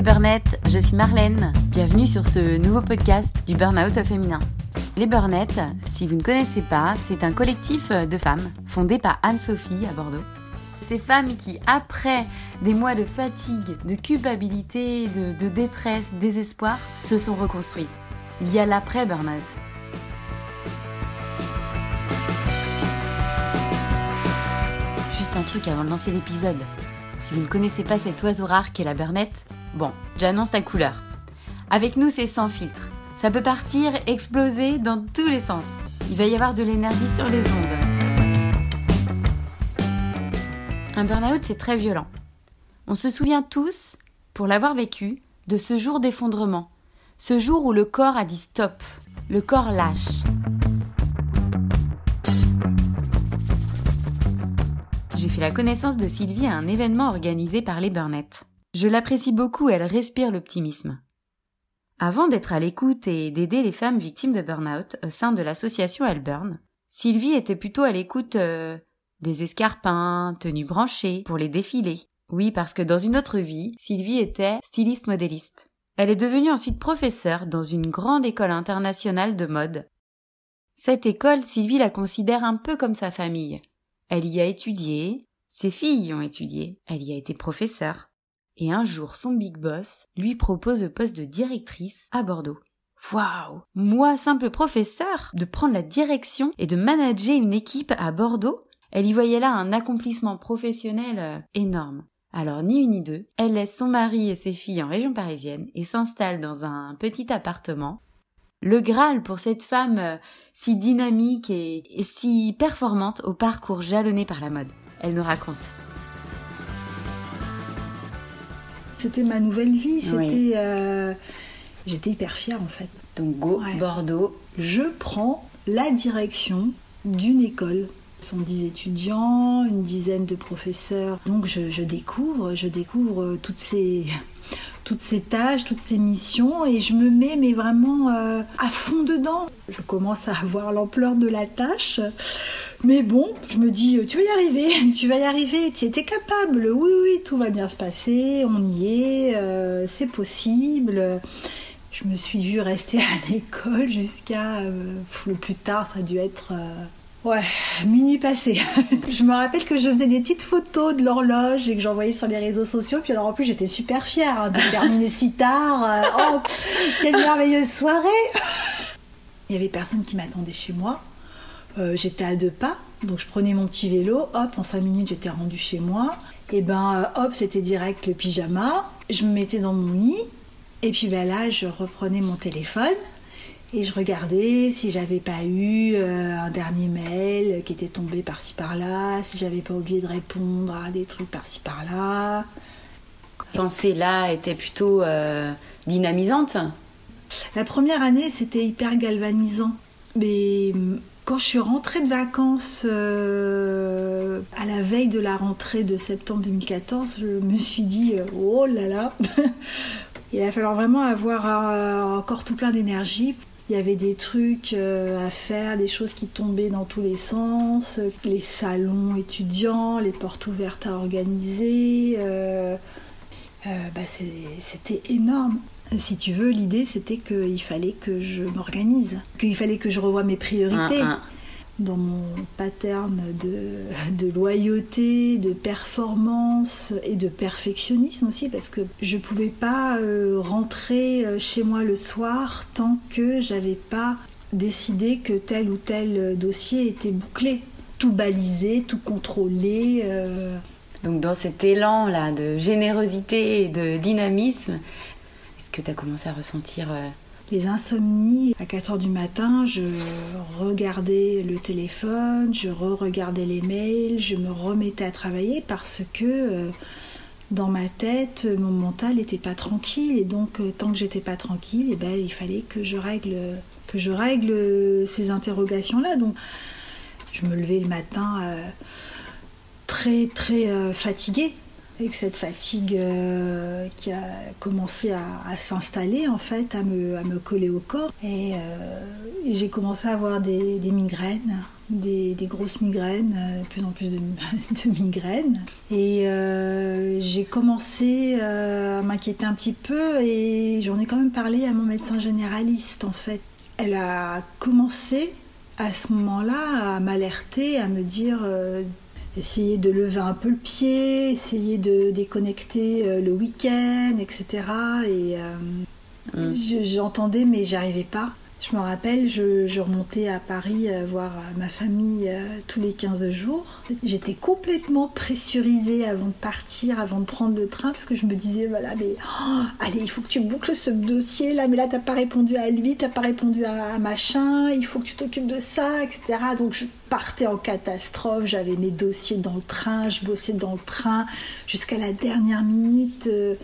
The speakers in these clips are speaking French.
les burnettes, je suis Marlène. Bienvenue sur ce nouveau podcast du Burnout féminin. Les burnettes, si vous ne connaissez pas, c'est un collectif de femmes fondé par Anne-Sophie à Bordeaux. Ces femmes qui, après des mois de fatigue, de culpabilité, de, de détresse, désespoir, se sont reconstruites. Il y a l'après-burnout. Juste un truc avant de lancer l'épisode. Si vous ne connaissez pas cet oiseau rare qu'est la burnette, bon, j'annonce la couleur. Avec nous, c'est sans filtre. Ça peut partir, exploser dans tous les sens. Il va y avoir de l'énergie sur les ondes. Un burn-out, c'est très violent. On se souvient tous, pour l'avoir vécu, de ce jour d'effondrement. Ce jour où le corps a dit stop. Le corps lâche. j'ai fait la connaissance de Sylvie à un événement organisé par les Burnettes. Je l'apprécie beaucoup, elle respire l'optimisme. Avant d'être à l'écoute et d'aider les femmes victimes de burn-out au sein de l'association Elle Burn, Sylvie était plutôt à l'écoute euh, des escarpins, tenues branchées, pour les défilés. Oui, parce que dans une autre vie, Sylvie était styliste modéliste. Elle est devenue ensuite professeure dans une grande école internationale de mode. Cette école, Sylvie la considère un peu comme sa famille. Elle y a étudié, ses filles y ont étudié, elle y a été professeure. Et un jour, son big boss lui propose le poste de directrice à Bordeaux. Waouh Moi, simple professeur, de prendre la direction et de manager une équipe à Bordeaux? Elle y voyait là un accomplissement professionnel euh, énorme. Alors ni une ni deux, elle laisse son mari et ses filles en région parisienne et s'installe dans un petit appartement le Graal pour cette femme euh, si dynamique et, si performante au parcours jalonné par la mode. Elle nous raconte. C'était ma nouvelle vie, c'était... Euh, j'étais hyper fière en fait. Donc go, Bordeaux. Je prends la direction d'une école. Ce sont dix étudiants, une dizaine de professeurs. Donc je, je découvre, je découvre toutes ces toutes ces tâches, toutes ces missions et je me mets mais vraiment euh, à fond dedans. Je commence à avoir l'ampleur de la tâche. Mais bon, je me dis, tu vas y arriver, tu vas y arriver, tu étais capable, oui, oui, tout va bien se passer, on y est, euh, c'est possible. Je me suis vue rester à l'école jusqu'à euh, le plus tard, ça a dû être Ouais, minuit passé. je me rappelle que je faisais des petites photos de l'horloge et que j'envoyais sur les réseaux sociaux. Puis alors en plus, j'étais super fière hein, de terminer si tard. Euh, oh, quelle merveilleuse soirée Il y avait personne qui m'attendait chez moi. Euh, j'étais à deux pas, donc je prenais mon petit vélo. Hop, en cinq minutes, j'étais rendue chez moi. Et ben, euh, hop, c'était direct le pyjama. Je me mettais dans mon lit. Et puis ben là, je reprenais mon téléphone et je regardais si j'avais pas eu euh, un dernier mail qui était tombé par-ci par-là, si j'avais pas oublié de répondre à des trucs par-ci par-là. Pensée là était plutôt euh, dynamisante. La première année, c'était hyper galvanisant. Mais quand je suis rentrée de vacances euh, à la veille de la rentrée de septembre 2014, je me suis dit oh là là, il va falloir vraiment avoir encore tout plein d'énergie il y avait des trucs euh, à faire, des choses qui tombaient dans tous les sens, les salons étudiants, les portes ouvertes à organiser. Euh, euh, bah, c'était énorme. Si tu veux, l'idée c'était qu'il fallait que je m'organise, qu'il fallait que je revoie mes priorités. Ah, ah dans mon pattern de, loyauté, de performance et de perfectionnisme aussi, parce que je ne pouvais pas euh, rentrer euh, chez moi le soir tant que j'avais pas décidé que tel ou tel dossier était bouclé, tout balisé, tout contrôlé. Euh. Donc dans cet élan là de générosité et de dynamisme, que tu as commencé à ressentir les insomnies. À 4 heures du matin, je regardais le téléphone, je re-regardais les mails, je me remettais à travailler parce que euh, dans ma tête, mon mental n'était pas tranquille. Et donc, euh, tant que j'étais pas tranquille, eh ben, il fallait que je règle, que je règle ces interrogations-là. Donc, je me levais le matin euh, très, très fatiguée avec cette fatigue euh, qui a commencé à, s'installer en fait, à me, à me, coller au corps. Et, euh, j'ai commencé à avoir des, migraines, des, grosses migraines, euh, de plus en plus de, migraines. Et j'ai commencé à m'inquiéter un petit peu et j'en ai quand même parlé à mon médecin généraliste en fait. Elle a commencé à ce moment-là à m'alerter, à me dire essayer de lever un peu le pied, essayer de déconnecter euh, le week-end, etc. Et euh, mm. j'entendais, mais j'arrivais pas. Je me rappelle, je, remontais à Paris euh, voir ma famille euh, tous les 15 jours. J'étais complètement pressurisée avant de partir, avant de prendre le train, parce que je me disais, voilà, mais oh, allez, il faut que tu boucles ce dossier là, mais là, t'as pas répondu à lui, t'as pas répondu à, machin, il faut que tu t'occupes de ça, etc. Donc je partais en catastrophe, j'avais mes dossiers dans le train, je bossais dans le train jusqu'à la dernière minute. Euh,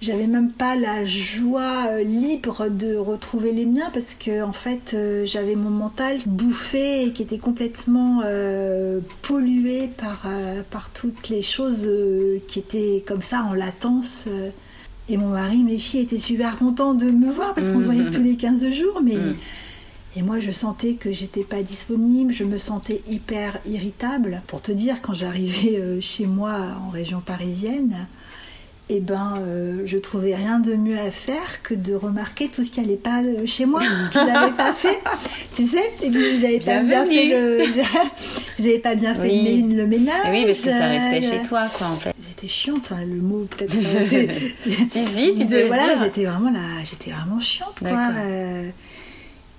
j'avais même pas la joie euh, libre de retrouver les miens parce que en fait euh, j'avais mon mental bouffé et qui était complètement euh, pollué par, par toutes les choses qui étaient comme ça en latence. Et mon mari, mes filles étaient super contents de me voir parce qu'on se voyait mmh. tous les 15 jours, mais mmh. et moi je sentais que j'étais pas disponible, je me sentais hyper irritable. Pour te dire, quand j'arrivais chez moi en région parisienne, et eh ben, euh, je trouvais rien de mieux à faire que de remarquer tout ce qui n'allait pas euh, chez moi, qu'ils n'avaient pas fait. Tu sais, vous n'avez pas bien fait le, vous avez pas bien fait le, ménage. oui, parce que ça restait chez toi, quoi, en fait. J'étais chiante, enfin, le mot peut-être. si, tu voilà, j'étais vraiment là, j'étais vraiment chiante, quoi.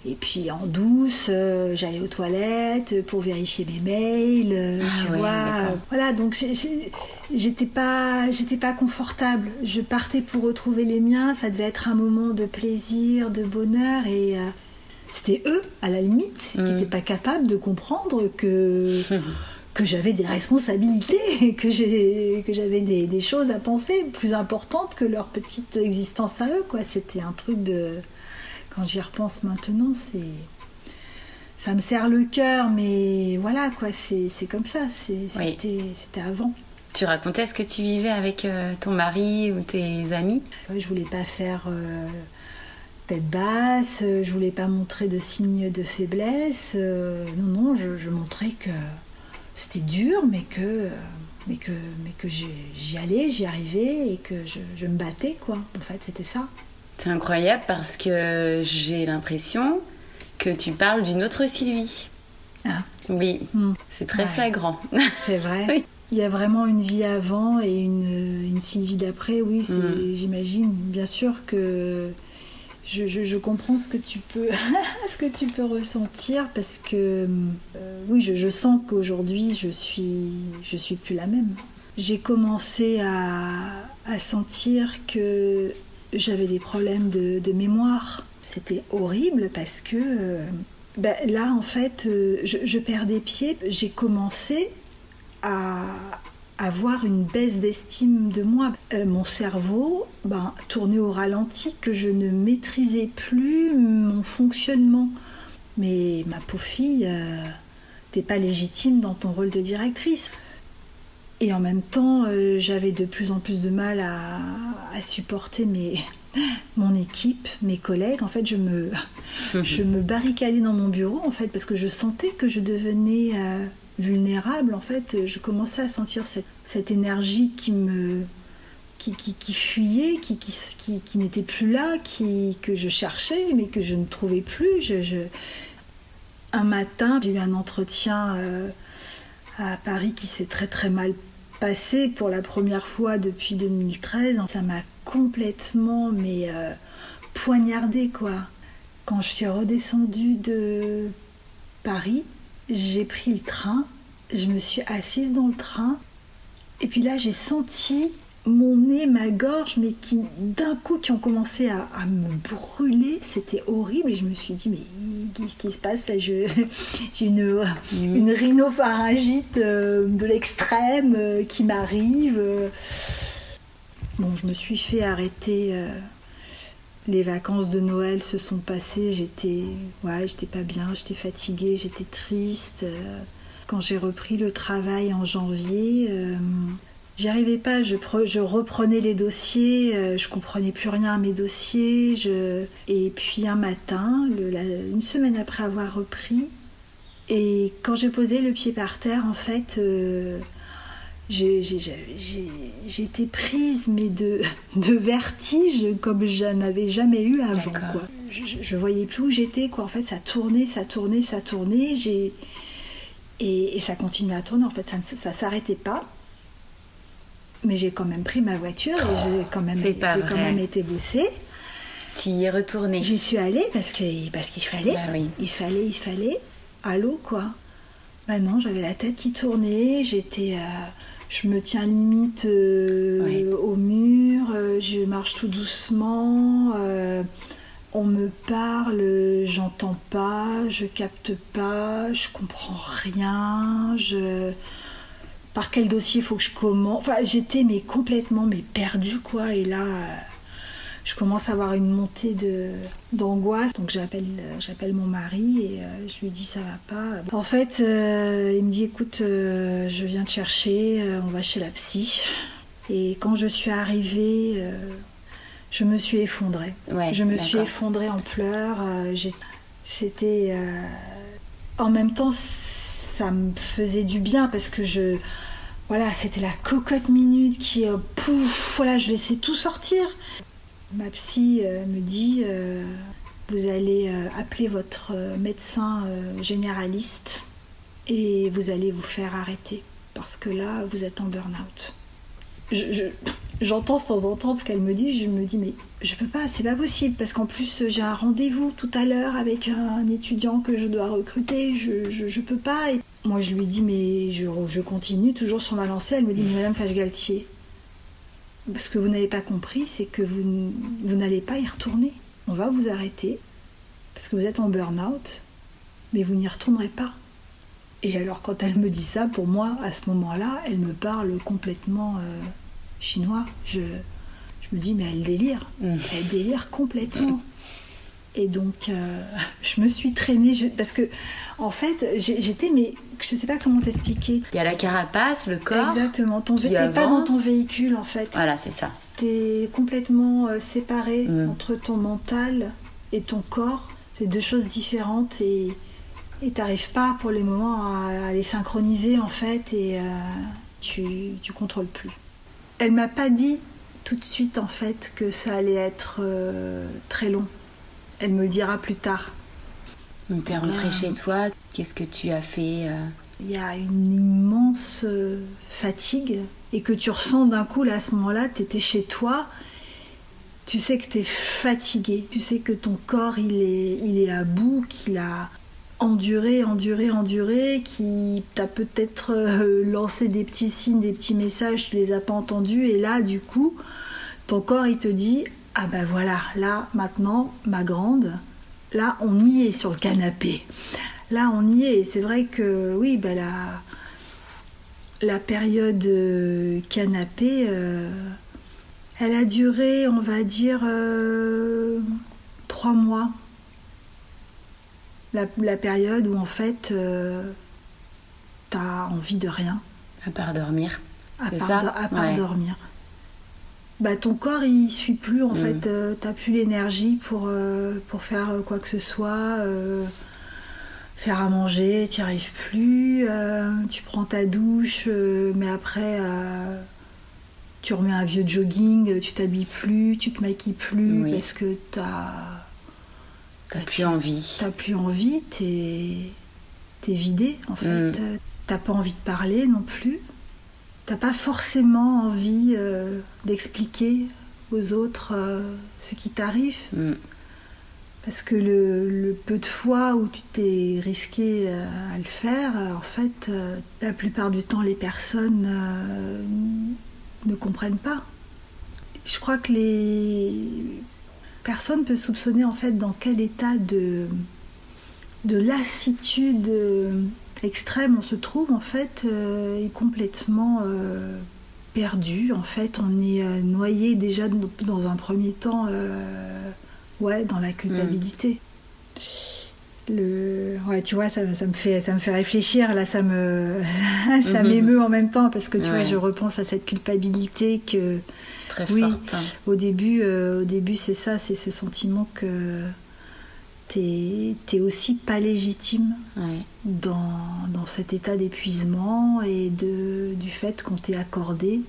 Et puis en douce, euh, j'allais aux toilettes pour vérifier mes mails, euh, ah tu vois. Voilà, donc j'étais pas, j'étais pas confortable. Je partais pour retrouver les miens. Ça devait être un moment de plaisir, de bonheur, et euh, c'était eux, à la limite, qui n'étaient mm. pas capables de comprendre que. que j'avais des responsabilités, que j'avais des, des, choses à penser plus importantes que leur petite existence à eux. quoi. C'était un truc de, quand j'y repense maintenant, c'est ça me serre le cœur, mais voilà quoi, c'est comme ça, c'était avant. Tu racontais ce que tu vivais avec euh, ton mari ou tes amis? Je voulais pas faire euh, tête basse, je voulais pas montrer de signes de faiblesse. Euh, non, non, je, montrais que c'était dur, mais que, mais que, mais que j'y allais, j'y arrivais et que je, je me battais quoi. En fait, c'était ça. C'est incroyable parce que j'ai l'impression que tu parles d'une autre Sylvie. Ah. Oui, hmm. c'est très flagrant. C'est vrai. Il y a vraiment une vie avant et une, Sylvie d'après, oui, hmm. j'imagine. Bien sûr que je, comprends ce que tu peux, ce que tu peux ressentir parce que euh, oui, je, sens qu'aujourd'hui je suis, je suis plus la même. J'ai commencé à, à sentir que j'avais des problèmes de, mémoire. C'était horrible parce que euh, ben, là, en fait, euh, je, perdais pied. J'ai commencé à avoir une baisse d'estime de moi. Euh, mon cerveau ben, tournait au ralenti, que je ne maîtrisais plus mon fonctionnement. Mais ma pauvre fille, t'es pas légitime dans ton rôle de directrice. Et en même temps, euh, j'avais de plus en plus de mal à, supporter mes, mon équipe, mes collègues. En fait, je me, je me barricadais dans mon bureau, en fait, parce que je sentais que je devenais euh, vulnérable. En fait, je commençais à sentir cette, cette énergie qui me, qui, qui, fuyait, qui, qui, qui n'était plus là, qui, que je cherchais, mais que je ne trouvais plus. Je, Un matin, j'ai eu un entretien euh, à Paris qui s'est très très mal passé pour la première fois depuis 2013, ça m'a complètement mais euh, poignardé quoi. Quand je suis redescendue de Paris, j'ai pris le train, je me suis assise dans le train et puis là j'ai senti mon nez, ma gorge, mais qui d'un coup qui ont commencé à, me brûler, c'était horrible. Et je me suis dit, mais qu'est-ce qui se passe là? J'ai une, mm. une rhinopharyngite euh, de l'extrême euh, qui m'arrive. Bon, je me suis fait arrêter. Euh, les vacances de Noël se sont passées. J'étais, ouais, j'étais pas bien, j'étais fatiguée, j'étais triste. Quand j'ai repris le travail en janvier, J'y arrivais pas, je, je, reprenais les dossiers, euh, je comprenais plus rien à mes dossiers. Je... Et puis un matin, une semaine après avoir repris, et quand j'ai posé le pied par terre, en fait, euh, j'ai été prise, mais de, de vertige comme je n'avais jamais eu avant. Quoi. Je, je, voyais plus où j'étais, quoi. En fait, ça tournait, ça tournait, ça tournait. Et, ça continuait à tourner. En fait, ça ne s'arrêtait pas. Mais j'ai quand même pris ma voiture et j'ai quand même, quand même été bossée. Tu y es retournée J'y suis allée parce qu'il parce qu'il fallait. Bah il fallait, il fallait. L'eau, quoi. Bah non, j'avais la tête qui tournait. J'étais. Euh, je me tiens limite euh, au mur. Euh, je marche tout doucement. on me parle, j'entends pas, je capte pas, je comprends rien. Je par quel dossier faut que je commence. Enfin, j'étais mais complètement mais perdue quoi. Et là, euh, je commence à avoir une montée de d'angoisse. Donc j'appelle j'appelle mon mari et euh, je lui dis ça va pas. En fait, euh, il me dit écoute, je viens te chercher, on va chez la psy. Et quand je suis arrivée, je me suis effondrée. je me suis effondrée en pleurs. C'était en même temps ça me faisait du bien parce que je voilà c'était la cocotte minute qui euh, pouf voilà je laissais tout sortir. Ma psy euh, me dit euh, vous allez appeler votre médecin généraliste et vous allez vous faire arrêter parce que là vous êtes en burn-out j'entends de temps en temps ce qu'elle me dit je me dis mais je peux pas, c'est pas possible parce qu'en plus j'ai un rendez-vous tout à l'heure avec un étudiant que je dois recruter, je, je, peux pas. Moi je lui dis mais je, je, continue toujours sur ma lancée, elle me dit mais Madame Fage-Galtier, ce que vous n'avez pas compris c'est que vous, vous n'allez pas y retourner. On va vous arrêter parce que vous êtes en burn-out, mais vous n'y retournerez pas. Et alors quand elle me dit ça, pour moi à ce moment-là, elle me parle complètement euh, chinois. Je je me dis, mais elle délire. Mm. Elle délire complètement. Et donc, euh, je me suis traînée parce que, en fait, j'étais, mais je sais pas comment t'expliquer. Il y a la carapace, le corps. Exactement. Ton t'es pas dans ton véhicule, en fait. Voilà, c'est ça. T'es complètement euh, séparé mm. entre ton mental et ton corps. C'est deux choses différentes et t'arrives pas pour les moments à, les synchroniser, en fait, et euh, tu tu contrôles plus. Elle m'a pas dit tout de suite en fait que ça allait être euh, très long. Elle me le dira plus tard. Donc t'es rentrée chez toi, qu'est-ce que tu as fait euh Il y a une immense euh, fatigue et que tu ressens d'un coup là à ce moment-là, tu étais chez toi, tu sais que tu es fatigué, tu sais que ton corps il est, il est à bout, qu'il a enduré, enduré, enduré, qui t'a peut-être euh, lancé des petits signes, des petits messages, tu les as pas entendus, et là, du coup, ton corps, il te dit, ah ben voilà, là, maintenant, ma grande, là, on y est sur le canapé. Là, on y est. C'est vrai que, oui, ben la, la période euh, canapé, euh, elle a duré, on va dire, trois mois la, période où en fait euh, t'as envie de rien. À part dormir. À part, à part dormir. Bah, ton corps il suit plus en mm. fait, euh, t'as plus l'énergie pour, euh, pour faire quoi que ce soit, faire à manger, tu arrives plus, tu prends ta douche, mais après tu remets un vieux jogging, tu t'habilles plus, tu te maquilles plus parce que t'as T'as plus envie. T'as plus envie, t'es es vidé en fait. Mm. T'as pas envie de parler non plus. T'as pas forcément envie euh, d'expliquer aux autres euh, ce qui t'arrive. Mm. Parce que le, peu de fois où tu t'es risqué euh, à le faire, en fait, la plupart du temps, les personnes ne comprennent pas. Je crois que les personne peut soupçonner en fait dans quel état de, de lassitude euh, extrême on se trouve en fait euh, est complètement euh, perdu en fait. On est noyé déjà dans un premier temps ouais dans la culpabilité. Le, ouais, tu vois, ça, ça, me fait, ça me fait réfléchir. Là, ça me, ça m'émeut en même temps parce que tu vois, je repense à cette culpabilité que, très forte. Au début, au début, c'est ça, c'est ce sentiment que t'es aussi pas légitime dans, dans, cet état d'épuisement et de, du fait qu'on t'ait accordé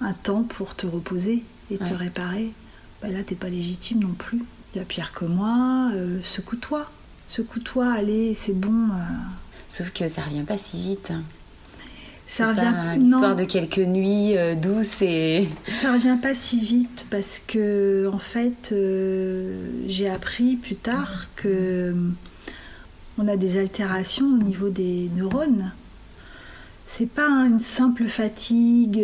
un temps pour te reposer et te réparer. Bah là, t'es pas légitime non plus. Il y a pire que moi, euh, secoue-toi. Secoue-toi, allez, c'est bon. Euh. Sauf que ça revient pas si vite. Ça revient pas l'histoire de quelques nuits euh, douces et. Ça revient pas si vite parce que en fait, euh, j'ai appris plus tard que euh, on a des altérations au niveau des neurones. C'est pas une simple fatigue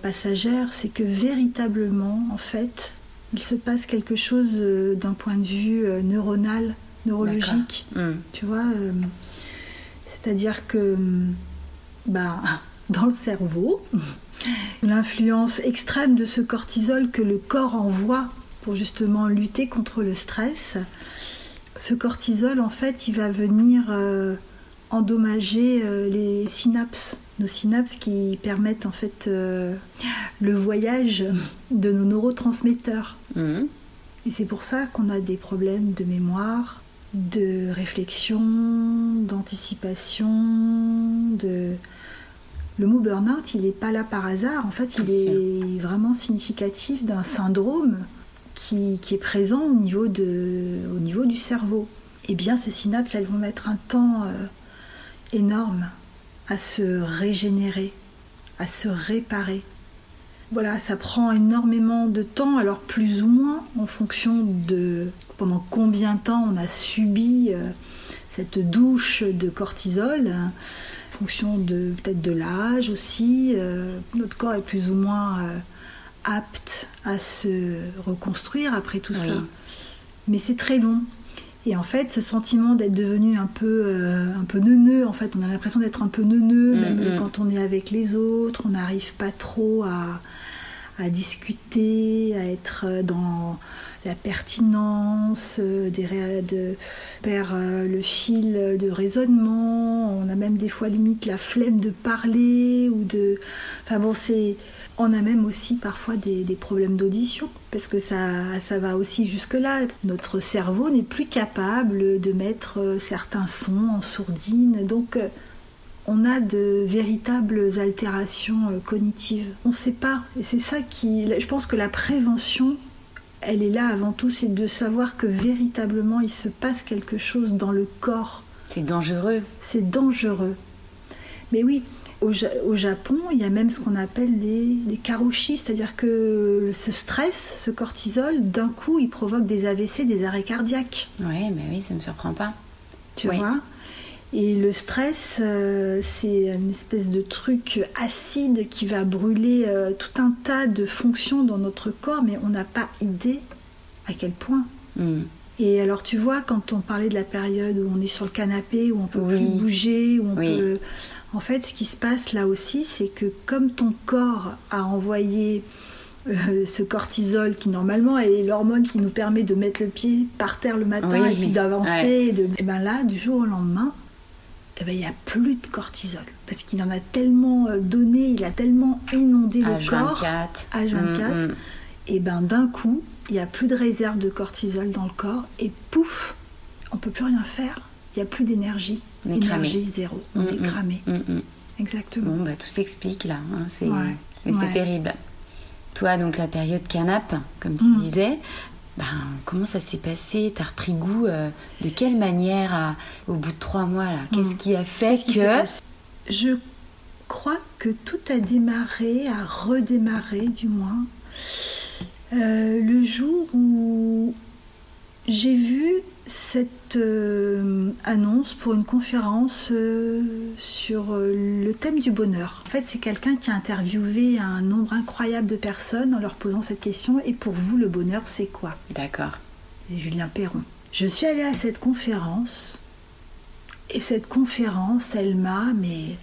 passagère, c'est que véritablement, en fait, il se passe quelque chose d'un point de vue neuronal, neurologique. Hmm. Tu vois, c'est-à-dire que bah, dans le cerveau, l'influence extrême de ce cortisol que le corps envoie pour justement lutter contre le stress. Ce cortisol, en fait, il va venir euh, endommager euh, les synapses, nos synapses qui permettent en fait euh, le voyage de nos neurotransmetteurs. Mmh. Et c'est pour ça qu'on a des problèmes de mémoire, de réflexion, d'anticipation, de le mot burn-out, il n'est pas là par hasard. En fait, il est vraiment significatif d'un syndrome qui, est présent au niveau, de, au niveau du cerveau. Eh bien, ces synapses, elles vont mettre un temps euh, énorme à se régénérer, à se réparer. Voilà, ça prend énormément de temps, alors plus ou moins en fonction de pendant combien de temps on a subi euh, cette douche de cortisol fonction de peut-être de l'âge aussi. Euh, notre corps est plus ou moins euh, apte à se reconstruire après tout ça. Mais c'est très long. Et en fait, ce sentiment d'être devenu un peu, euh, un peu neuneux, en fait, on a l'impression d'être un peu neuneux, mm, même mm. quand on est avec les autres, on n'arrive pas trop à, à discuter, à être dans la pertinence euh, des de perd euh, le fil de raisonnement. On a même des fois limite la flemme de parler ou de. Enfin bon, c'est. On a même aussi parfois des, problèmes d'audition, parce que ça, ça va aussi jusque-là. Notre cerveau n'est plus capable de mettre euh, certains sons en sourdine. Donc, on a de véritables altérations cognitives. On ne sait pas. Et c'est ça qui. Je pense que la prévention elle est là avant tout, c'est de savoir que véritablement il se passe quelque chose dans le corps. C'est dangereux. C'est dangereux. Mais oui, au, Japon, il y a même ce qu'on appelle les karoshi, c'est-à-dire que ce stress, ce cortisol, d'un coup, il provoque des AVC, des arrêts cardiaques. Oui, mais oui, ça ne me surprend pas. Tu vois? Et le stress, euh, c'est une espèce de truc acide qui va brûler euh, tout un tas de fonctions dans notre corps, mais on n'a pas idée à quel point. Hmm. Et alors tu vois, quand on parlait de la période où on est sur le canapé, où on peut plus bouger, où on peut... En fait, ce qui se passe là aussi, c'est que comme ton corps a envoyé euh, ce cortisol qui normalement est l'hormone qui nous permet de mettre le pied par terre le matin et puis d'avancer, de... et ben là, du jour au lendemain, eh ben, il n'y a plus de cortisol. Parce qu'il en a tellement euh, donné, il a tellement inondé le corps. H24. Mm, mm. Et ben d'un coup, il n'y a plus de réserve de cortisol dans le corps. Et pouf, on peut plus rien faire. Il n'y a plus d'énergie. Énergie zéro. On mm, est cramé. Exactement. Bon, bah, tout s'explique là. Hein. C'est terrible. Toi, donc la période canap, comme tu disais, ben, comment ça s'est passé? T'as repris goût euh, De quelle manière au bout de trois mois là? Qu'est-ce hmm. qui a fait que Je crois que tout a démarré, a redémarré du moins, euh, le jour où j'ai vu cette euh, annonce pour une conférence euh, sur euh, le thème du bonheur. En fait, c'est quelqu'un qui a interviewé un nombre incroyable de personnes en leur posant cette question Et pour vous, le bonheur, c'est quoi? D'accord. C'est Julien Perron. Je suis allée à cette conférence et cette conférence, elle m'a, mais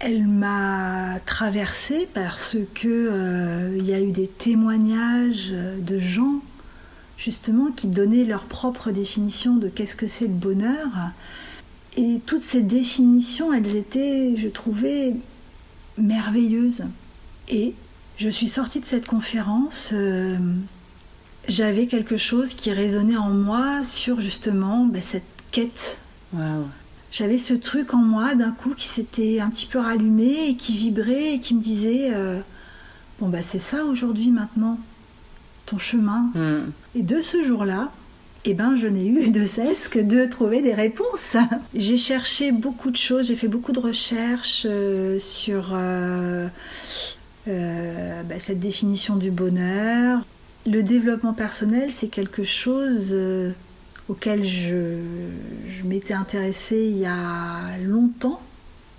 elle m'a traversée parce que il y a eu des témoignages de gens justement, qui donnaient leur propre définition de qu'est-ce que c'est le bonheur. Et toutes ces définitions, elles étaient, je trouvais, merveilleuses. Et je suis sortie de cette conférence, euh, j'avais quelque chose qui résonnait en moi sur justement bah, cette quête. J'avais ce truc en moi d'un coup qui s'était un petit peu rallumé et qui vibrait et qui me disait euh, bon bah c'est ça aujourd'hui maintenant ton chemin. Hmm. Et de ce jour-là, eh ben, je n'ai eu de cesse que de trouver des réponses. j'ai cherché beaucoup de choses, j'ai fait beaucoup de recherches euh, sur euh, euh, bah, cette définition du bonheur. Le développement personnel, c'est quelque chose auquel je, m'étais intéressée il y a longtemps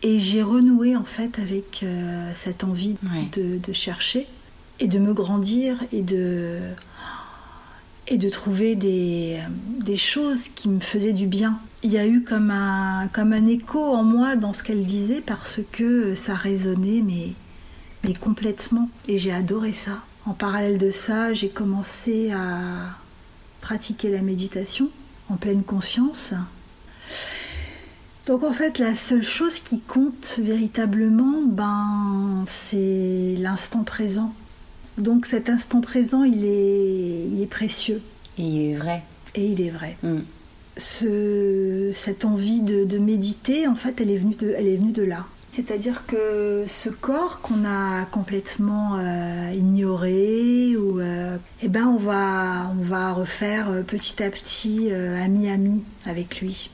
et j'ai renoué en fait avec cette envie de, chercher et de me grandir et de et de trouver des, des, choses qui me faisaient du bien. Il y a eu comme un, comme un écho en moi dans ce qu'elle disait parce que ça résonnait mais, mais complètement et j'ai adoré ça. En parallèle de ça, j'ai commencé à pratiquer la méditation en pleine conscience. Donc en fait, la seule chose qui compte véritablement, ben, c'est l'instant présent. Donc cet instant présent, il est, il est précieux. Et il est vrai. Et il est vrai. Mm. Ce, cette envie de, méditer, en fait, elle est venue de, elle est venue de là. C'est-à-dire que ce corps qu'on a complètement euh, ignoré, ou, euh, eh ben on va, on va refaire euh, petit à petit ami-ami avec lui.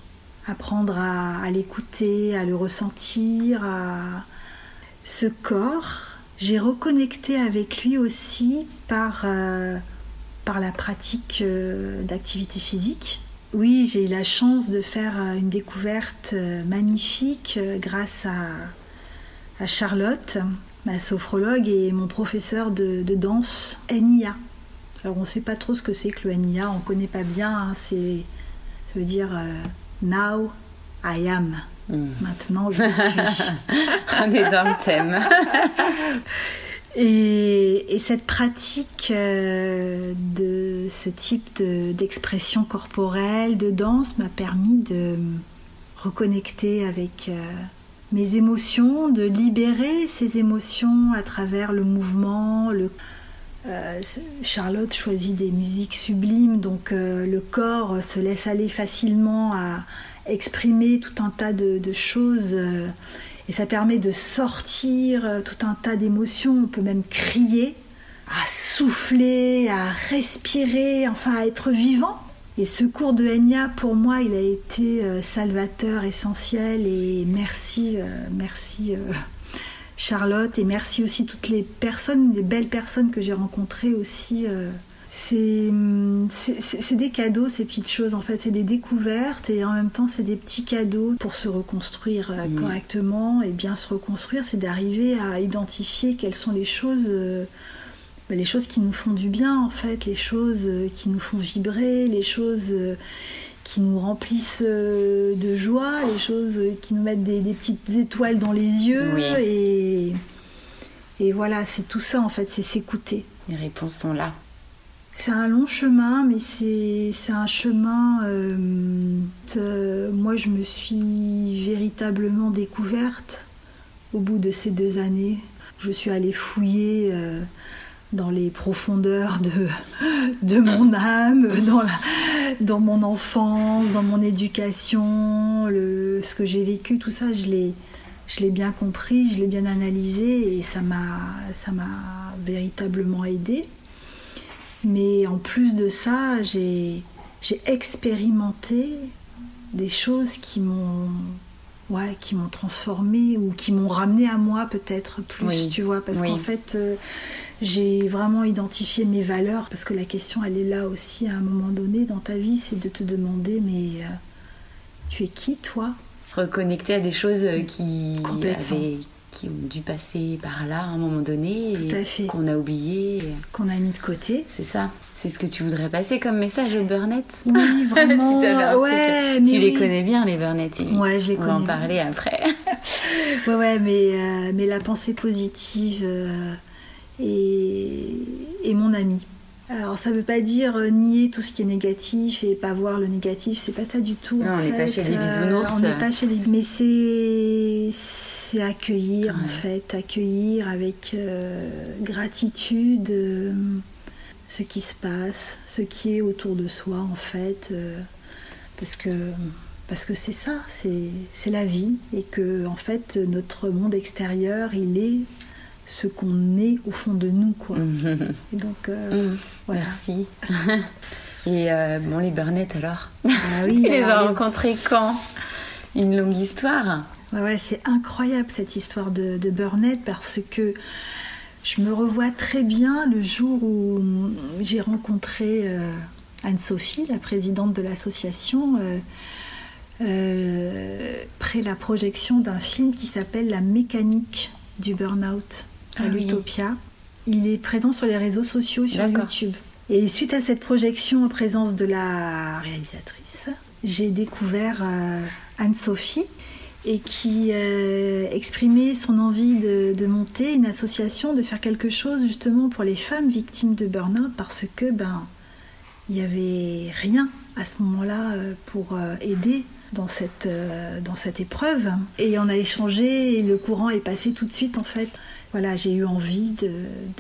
Apprendre à, à l'écouter, à le ressentir, à ce corps j'ai reconnecté avec lui aussi par, euh, par la pratique euh, d'activité physique. Oui, j'ai eu la chance de faire euh, une découverte magnifique grâce à, à, Charlotte, ma sophrologue et mon professeur de, danse, NIA. Alors on ne sait pas trop ce que c'est que le NIA, on ne connaît pas bien, hein. c'est, ça veut dire Now I am. Hmm. Maintenant, je suis. On est dans le thème. et, cette pratique euh, de ce type d'expression corporelle, de danse, m'a permis de reconnecter avec euh, mes émotions, de libérer ces émotions à travers le mouvement, le, euh, Charlotte choisit des musiques sublimes, donc le corps se laisse aller facilement à, exprimer tout un tas de, choses euh, et ça permet de sortir euh, tout un tas d'émotions. On peut même crier, à souffler, à respirer, enfin à être vivant. Et ce cours de Enya, pour moi, il a été euh, salvateur, essentiel. Et merci, merci Charlotte. Et merci aussi toutes les personnes, les belles personnes que j'ai rencontrées aussi c'est des cadeaux, ces petites choses. En fait, c'est des découvertes et en même temps, c'est des petits cadeaux pour se reconstruire euh, correctement et bien se reconstruire. C'est d'arriver à identifier quelles sont les choses, euh, les choses qui nous font du bien, en fait, les choses euh, qui nous font vibrer, les choses qui nous remplissent de joie, les choses qui nous mettent des, petites étoiles dans les yeux. Et, et voilà, c'est tout ça, en fait, c'est s'écouter. Les réponses sont là. C'est un long chemin, mais c'est un chemin. Euh, euh, moi, je me suis véritablement découverte au bout de ces deux années. Je suis allée fouiller euh, dans les profondeurs de, de mon âme, dans, la, dans mon enfance, dans mon éducation, le, ce que j'ai vécu, tout ça, je l'ai je l'ai bien compris, je l'ai bien analysé et ça m'a véritablement aidé. Mais en plus de ça, j'ai expérimenté des choses qui m'ont ouais, qui m'ont transformé ou qui m'ont ramené à moi peut-être plus, tu vois, parce qu'en fait, euh, j'ai vraiment identifié mes valeurs, parce que la question, elle est là aussi à un moment donné dans ta vie, c'est de te demander, mais euh, tu es qui toi? Reconnecter à des choses qui avaient qui ont dû passer par là à un moment donné, qu'on a oublié, qu'on a mis de côté. C'est ça. C'est ce que tu voudrais passer comme message aux Burnett Oui, vraiment. si tu les connais bien, les Burnett. Ouais, je les On va en parler après. ouais, ouais, mais, euh, mais la pensée positive euh, est, mon ami. Alors ça veut pas dire euh, nier tout ce qui est négatif et pas voir le négatif, c'est pas ça du tout. Non, on n'est pas chez les bisounours. on n'est pas chez les mais c'est c'est accueillir en fait, accueillir avec gratitude ce qui se passe, ce qui est autour de soi en fait, parce que parce que c'est ça, c'est la vie et que en fait notre monde extérieur il est ce qu'on est au fond de nous quoi. Et donc euh, voilà. Merci. et euh, bon les Burnett alors ah, oui, Tu les as rencontrés quand? Une longue histoire. Ouais, c'est incroyable cette histoire de, de Burnett parce que je me revois très bien le jour où j'ai rencontré euh, Anne-Sophie, la présidente de l'association. Euh, près la projection d'un film qui s'appelle La mécanique du burn-out à ah l'Utopia. Il est présent sur les réseaux sociaux, sur YouTube. Et suite à cette projection en présence de la réalisatrice, j'ai découvert euh, Anne-Sophie et qui euh, exprimait son envie de, de, monter une association, de faire quelque chose justement pour les femmes victimes de burn-out parce que ben il n'y avait rien à ce moment-là pour aider dans cette, euh, dans cette épreuve. Et on a échangé et le courant est passé tout de suite en fait. Voilà, j'ai eu envie de,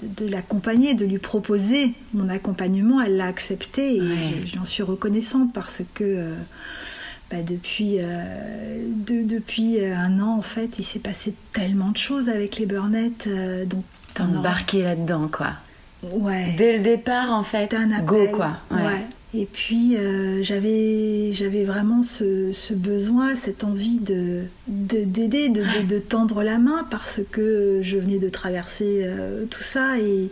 de, l'accompagner, de lui proposer mon accompagnement. Elle l'a accepté et j'en suis reconnaissante parce que euh, bah, depuis, euh, depuis un an, en fait, il s'est passé tellement de choses avec les Burnett. donc, T'es embarqué là-dedans, quoi. Ouais. Dès le départ, en fait. Un appel. Go, quoi. ouais. Et puis euh, j'avais, j'avais vraiment ce, besoin, cette envie de, d'aider, de, tendre la main parce que je venais de traverser euh, tout ça et,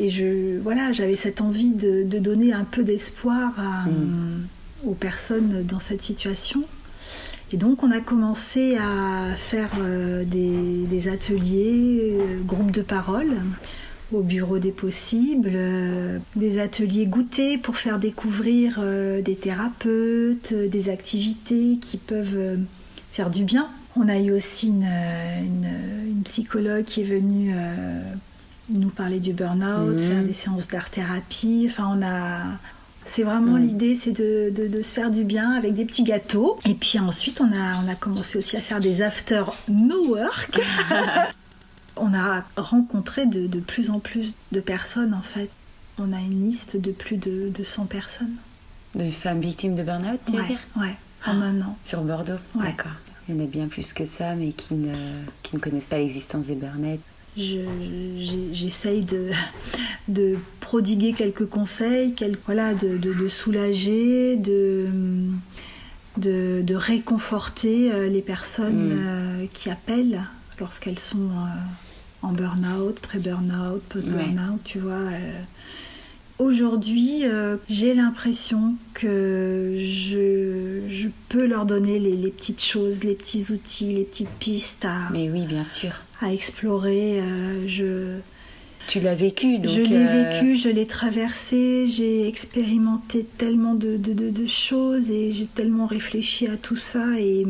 et je, voilà, j'avais cette envie de, donner un peu d'espoir mm. aux personnes dans cette situation. Et donc on a commencé à faire euh, des, des, ateliers, groupes de parole au bureau des possibles, euh, des ateliers goûtés pour faire découvrir euh, des thérapeutes, euh, des activités qui peuvent faire du bien. On a eu aussi une, psychologue qui est venue nous parler du burn-out, mmh. faire des séances d'art-thérapie. Enfin, on a, c'est vraiment mmh. l'idée, c'est de, se faire du bien avec des petits gâteaux. Et puis ensuite, on a, on a commencé aussi à faire des after no work. On a rencontré de, plus en plus de personnes en fait. On a une liste de plus de, 100 personnes. De femmes victimes de burn-out, tu veux dire Ouais, en un an. Sur Bordeaux D'accord. Il y en a bien plus que ça, mais qui ne, qui ne connaissent pas l'existence des burn-out. J'essaye de, de prodiguer quelques conseils, quelques, voilà, de, de, soulager, de, de, réconforter euh, les personnes mm. euh, qui appellent lorsqu'elles sont euh, en burn-out, pré-burn-out, post-burn-out, tu vois. Euh. Aujourd'hui, euh, j'ai l'impression que je, peux leur donner les, petites choses, les petits outils, les petites pistes à, Mais oui, bien sûr. à explorer. Euh, je, tu l'as vécu, donc. Je l'ai vécu, je l'ai traversé, j'ai expérimenté tellement de, de, choses et j'ai tellement réfléchi à tout ça et.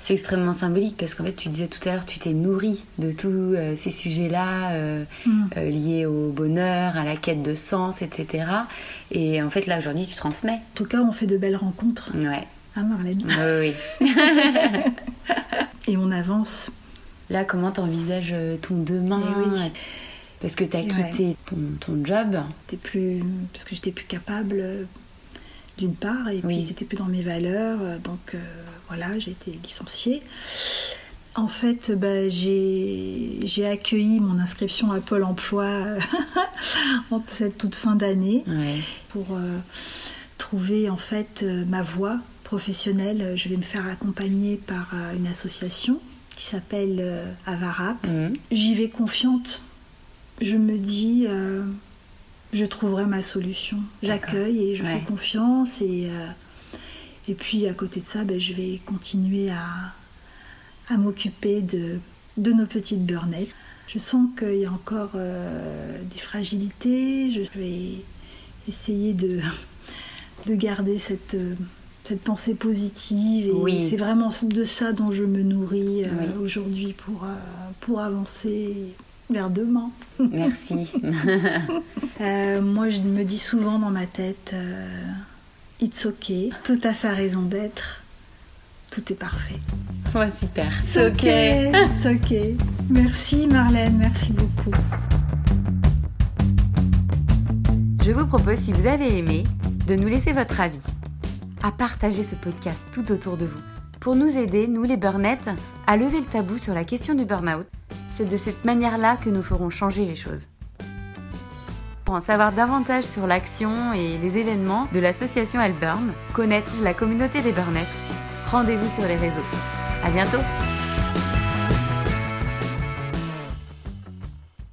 C'est extrêmement symbolique parce qu'en fait, tu disais tout à l'heure, tu t'es nourri de tous euh, ces sujets-là euh, mm. euh, liés au bonheur, à la quête de sens, etc. Et en fait, là, aujourd'hui, tu transmets. En tout cas, on fait de belles rencontres. Ouais. Hein, Marlène Oui, oui. Et on avance. Là, comment t'envisages ton demain? Eh Parce que tu as quitté ton, job. plus... Parce que j'étais plus capable d'une part, et puis c'était plus dans mes valeurs, donc voilà, j'ai été licenciée. En fait, bah, j'ai accueilli mon inscription à Pôle emploi en cette toute fin d'année pour euh, trouver en fait euh, ma voie professionnelle. Je vais me faire accompagner par euh, une association qui s'appelle Avarap. Mhm. J'y vais confiante. Je me dis, je trouverai ma solution. J'accueille et je fais confiance et et puis à côté de ça, ben, je vais continuer à, m'occuper de, nos petites burnettes. Je sens qu'il y a encore euh, des fragilités. Je vais essayer de, de garder cette, cette pensée positive. Et c'est vraiment de ça dont je me nourris euh, aujourd'hui pour, euh, pour avancer vers demain. Merci. Euh, moi, je me dis souvent dans ma tête, euh, it's okay, tout a sa raison d'être, tout est parfait. Ouais, super. C'est ok. C'est ok. Merci Marlène, merci beaucoup. Je vous propose, si vous avez aimé, de nous laisser votre avis, à partager ce podcast tout autour de vous, pour nous aider, nous les burnettes, à lever le tabou sur la question du burn-out. C'est de cette manière-là que nous ferons changer les choses. Pour en savoir davantage sur l'action et les événements de l'association Alburn, connaître la communauté des burnettes, rendez-vous sur les réseaux. À bientôt!